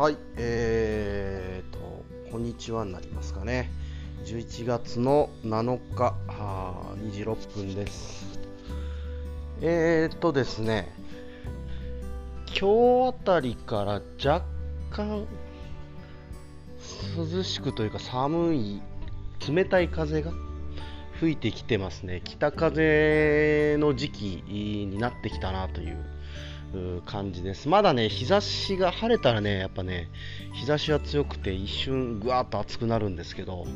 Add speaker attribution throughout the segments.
Speaker 1: はい、えーと、こんにちはになりますかね。11月の7日、は2時6分です。えーとですね、今日あたりから若干涼しくというか寒い、冷たい風が吹いてきてますね。北風の時期になってきたなという感じです。まだね、日差しが晴れたらね、やっぱね、日差しは強くて一瞬ぐわっと暑くなるんですけど、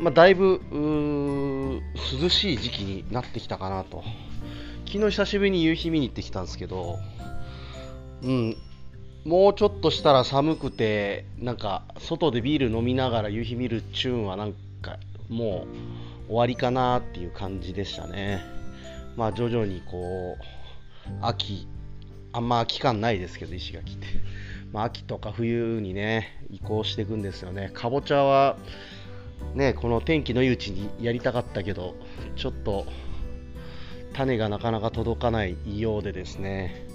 Speaker 1: まあ、だいぶ涼しい時期になってきたかなと。昨日久しぶりに夕日見に行ってきたんですけど、うん、もうちょっとしたら寒くて、なんか外でビール飲みながら夕日見るチューンはなんかもう終わりかなっていう感じでしたね。まあ徐々にこう秋あんま秋感ないですけど石垣って、まあ、秋とか冬にね移行していくんですよね。かぼちゃはねこの天気のいいうちにやりたかったけどちょっと種がなかなか届かないようでですね、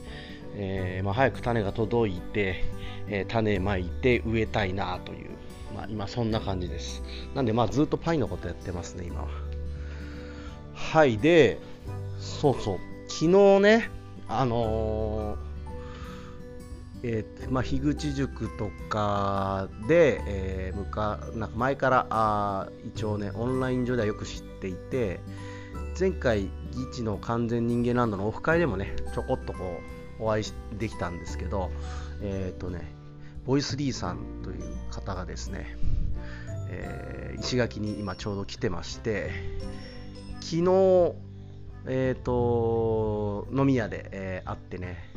Speaker 1: えーまあ、早く種が届いて、えー種まいて植えたいなという、まあ、今そんな感じです。なんでまあずっとパイのことやってますね今は。はいでそうそう。昨日ねあのーえーまあ、樋口塾とかで、えーむかなんか前からあ一応ねオンライン上ではよく知っていて前回議事の完全人間ランドのオフ会でもねちょこっとこうお会いできたんですけどえっ、とねボイスリーさんという方がですね、えー石垣に今ちょうど来てまして昨日えっ、と飲み屋で、えー会ってね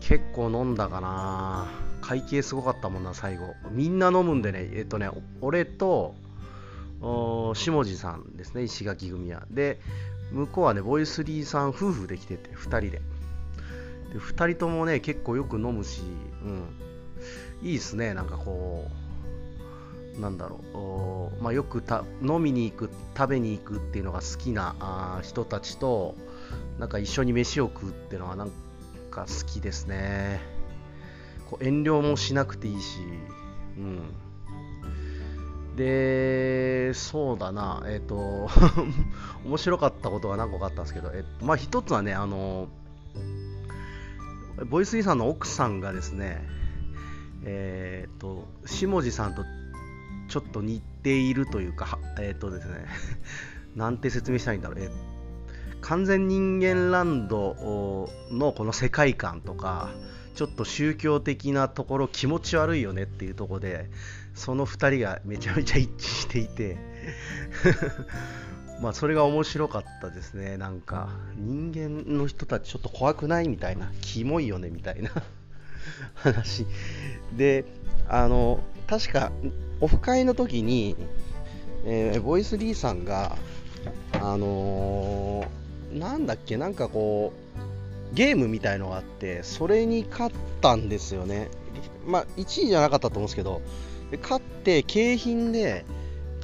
Speaker 1: 結構飲んだかな。会計すごかったもんな最後。みんな飲むんでねえっ、とね俺とお下地さんですね石垣組は。で向こうはねボイスリーさん夫婦で来てて2人で。で2人ともね結構よく飲むし、うん、いいっすねなんかこう。なんだろうまあ、よくた飲みに行く食べに行くっていうのが好きなあ人たちとなんか一緒に飯を食うっていうのはなんか好きですね。こう遠慮もしなくていいし、うん、でそうだなえっ、と 面白かったことが何個かあったんですけど、えまあ、一つはねあのボイスイさんの奥さんがですねえっ、と下地さんとちょっと似ているというか、えっ、とですね、なんて説明したいいんだろう、えー完全人間ランドのこの世界観とか、ちょっと宗教的なところ気持ち悪いよねっていうところで、その2人がめちゃめちゃ一致していて、まあそれが面白かったですね、なんか人間の人たちちょっと怖くないみたいな、キモいよねみたいな 話。で、あの確かオフ会の時に、えーボイスリーさんが、あのーなんだっけ、なんかこう、ゲームみたいのがあって、それに勝ったんですよね。まあ、1位じゃなかったと思うんですけど、で勝って、景品で、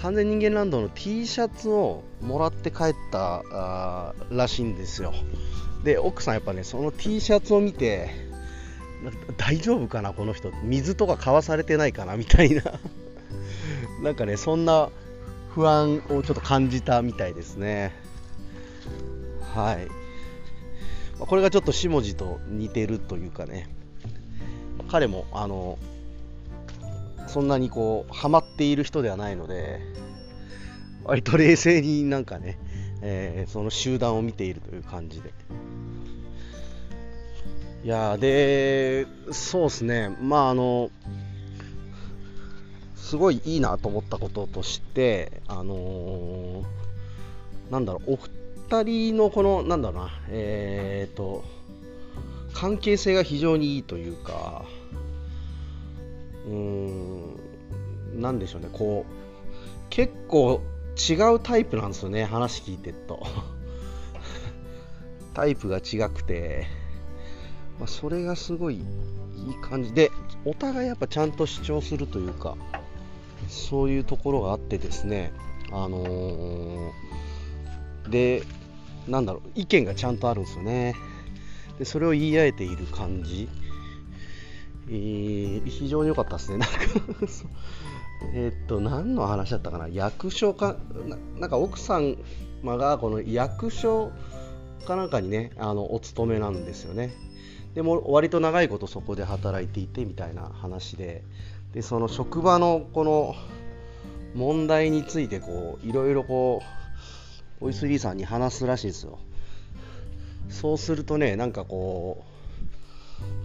Speaker 1: 完全人間ランドの T シャツをもらって帰ったあらしいんですよ。で、奥さんやっぱね、その T シャツを見て、大丈夫かな、この人、水とか買わされてないかなみたいな、なんかね、そんな不安をちょっと感じたみたいですね。はい。これがちょっと下地と似てるというかね、彼も、あの、そんなにこう、ハマっている人ではないので、割と冷静になんかね、えーその集団を見ているという感じで。いやーで、そうですね、まああの、すごいいいなと思ったこととして、あのーなんだろう、お二人のこの、なんだろうな、えーと、関係性が非常にいいというか、うーん、なんでしょうね、こう、結構違うタイプなんですよね、話聞いてると。タイプが違くて、まあ、それがすごいいい感じで、お互いやっぱちゃんと主張するというか、そういうところがあってですね、あのーで、なんだろう、意見がちゃんとあるんですよね。で、それを言い合えている感じ。えー、非常に良かったですね。なんかえっと、何の話だったかな、役所かな、なんか奥様がこの役所かなんかにね、あのお勤めなんですよね。でも割と長いことそこで働いていてみたいな話で、でその職場のこの問題についてこういろいろこうボイスリーさんに話すらしいですよ。そうするとね、なんかこ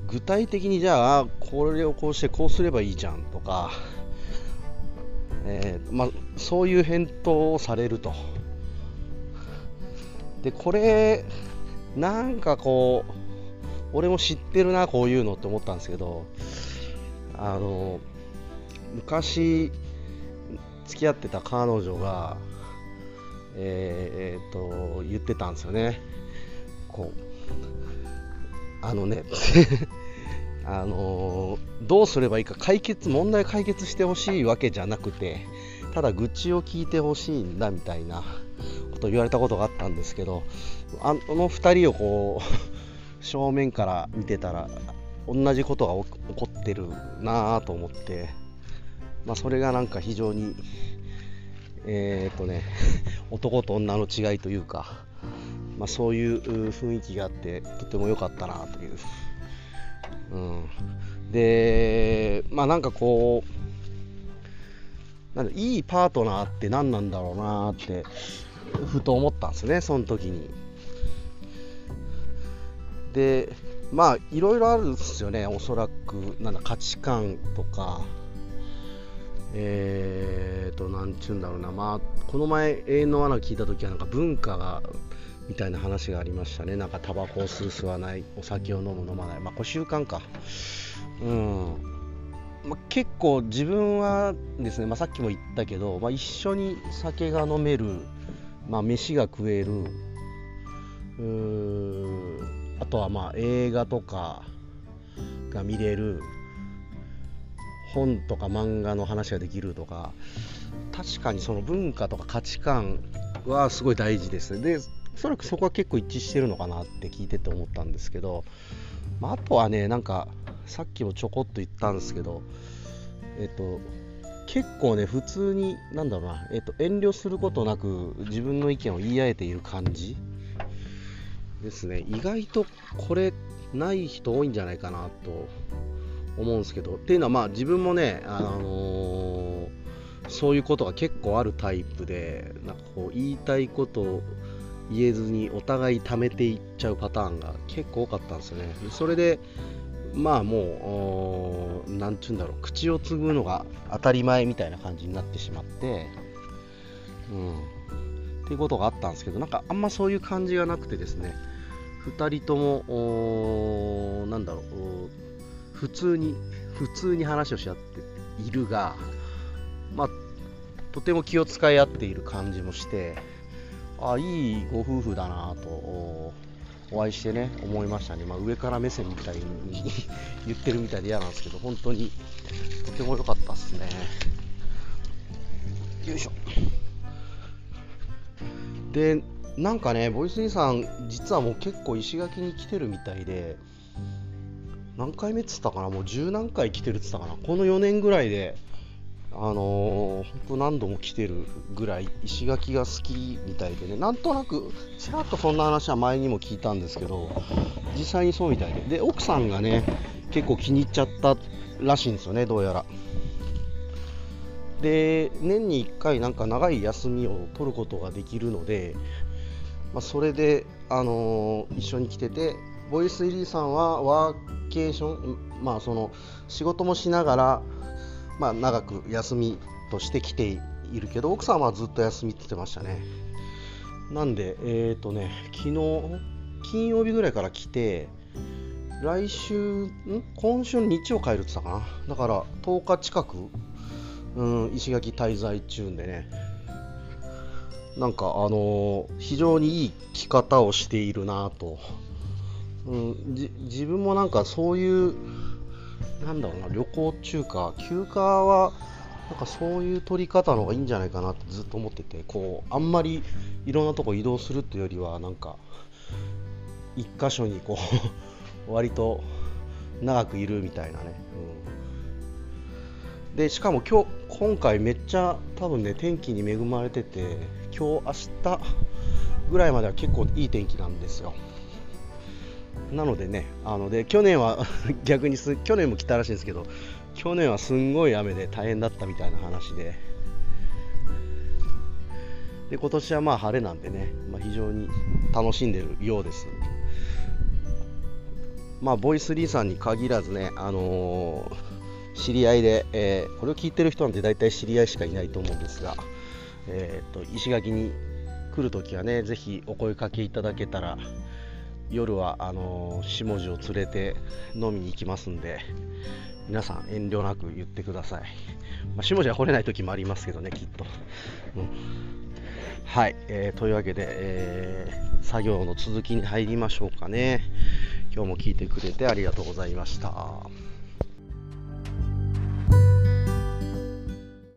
Speaker 1: う具体的にじゃあこれをこうしてこうすればいいじゃんとかえー、まあ、そういう返答をされると。で、これ、なんかこう、俺も知ってるな、こういうのって思ったんですけど、あの、昔、付き合ってた彼女が、えー、っと、言ってたんですよね。こう、あのね あのどうすればいいか解決問題解決してほしいわけじゃなくてただ愚痴を聞いてほしいんだみたいなことを言われたことがあったんですけどあの2人をこう正面から見てたら同じことが起こってるなぁと思って、まあ、それがなんか非常にえー、っとね 男と女の違いというか、まあ、そういう雰囲気があってとても良かったなという。うん、でまあなんかこうなんいいパートナーって何なんだろうなってふと思ったんですねその時に。でまあいろいろあるんですよねおそらく。なんだ価値観とか。えーと、なんちゅうんだろうな、まあ、この前、永遠の罠聞いたときは、なんか文化がみたいな話がありましたね。なんかタバコを吸う吸わない。お酒を飲む飲まない。まあこれ習慣か。うん。まあ、結構自分はですね、まあ、さっきも言ったけど、まあ、一緒に酒が飲める、まあ、飯が食える。うあとはまあ映画とかが見れる本とか漫画の話ができるとか確かにその文化とか価値観はすごい大事ですでおそらくそこは結構一致してるのかなって聞いてて思ったんですけど、まあ、あとはねなんかさっきもちょこっと言ったんですけどえっと結構ね普通になんだろうな、えっと、遠慮することなく自分の意見を言い合えている感じですね。意外とこれない人多いんじゃないかなと思うんですけど。っていうのはまあ自分もね、あのー、そういうことが結構あるタイプでなんかこう言いたいことを言えずにお互い貯めていっちゃうパターンが結構多かったんですよね。それでまあもう、なんちゅうんだろう、口を継ぐのが当たり前みたいな感じになってしまって、うん、っていうことがあったんですけど、なんかあんまそういう感じがなくてですね、2人とも、なんだろう、普通に、普通に話をし合っているが、まあ、とても気を使い合っている感じもして、あいいご夫婦だなとお会いしてね思いましたね、まあ、上から目線みたいに 言ってるみたいで嫌なんですけど本当にとても良かったっすね。よいしょ。でなんかねボイス兄さん実はもう結構石垣に来てるみたいで何回目っつったかな？もう十何回来てるっつったかな？この4年ぐらいであのー、本当何度も来てるぐらい石垣が好きみたいでね。なんとなくちらっとそんな話は前にも聞いたんですけど実際にそうみたいで。で奥さんがね結構気に入っちゃったらしいんですよねどうやら。で年に1回なんか長い休みを取ることができるので、まあ、それで、あのー、一緒に来ててボイスイリーさんはワーケーションまあその仕事もしながらまあ、長く休みとして来ているけど奥さんはずっと休みって言ってましたね。なんでえっ、ー、とね昨日金曜日ぐらいから来て来週ん？今週の日曜帰るって言ったかな。だから10日近く、うん、石垣滞在中でね。なんかあのー、非常にいい着方をしているなと、うん、自分もなんかそういうなんだろうな旅行中か休暇はなんかそういう取り方の方がいいんじゃないかなってずっと思っててこうあんまりいろんなとこ移動するっていうよりはなんか一箇所にこう 割と長くいるみたいなね、でしかも今日今回めっちゃ多分ね天気に恵まれてて今日明日ぐらいまでは結構いい天気なんですよ。なのでねあので去年は 逆にす去年も来たらしいんですけど去年はすんごい雨で大変だったみたいな話で。で今年はまあ晴れなんでね、まあ、非常に楽しんでるようです。まあボイスリーさんに限らずねあのー、知り合いで、えー、これを聞いてる人なんて大体知り合いしかいないと思うんですが、えーと、石垣に来るときはねぜひお声かけいただけたら夜はあの下地を連れて飲みに行きますんで皆さん遠慮なく言ってください、まあ、下地は掘れない時もありますけどねきっと、うん、はい、えー、というわけで、えー、作業の続きに入りましょうかね。今日も聞いてくれてありがとうございました。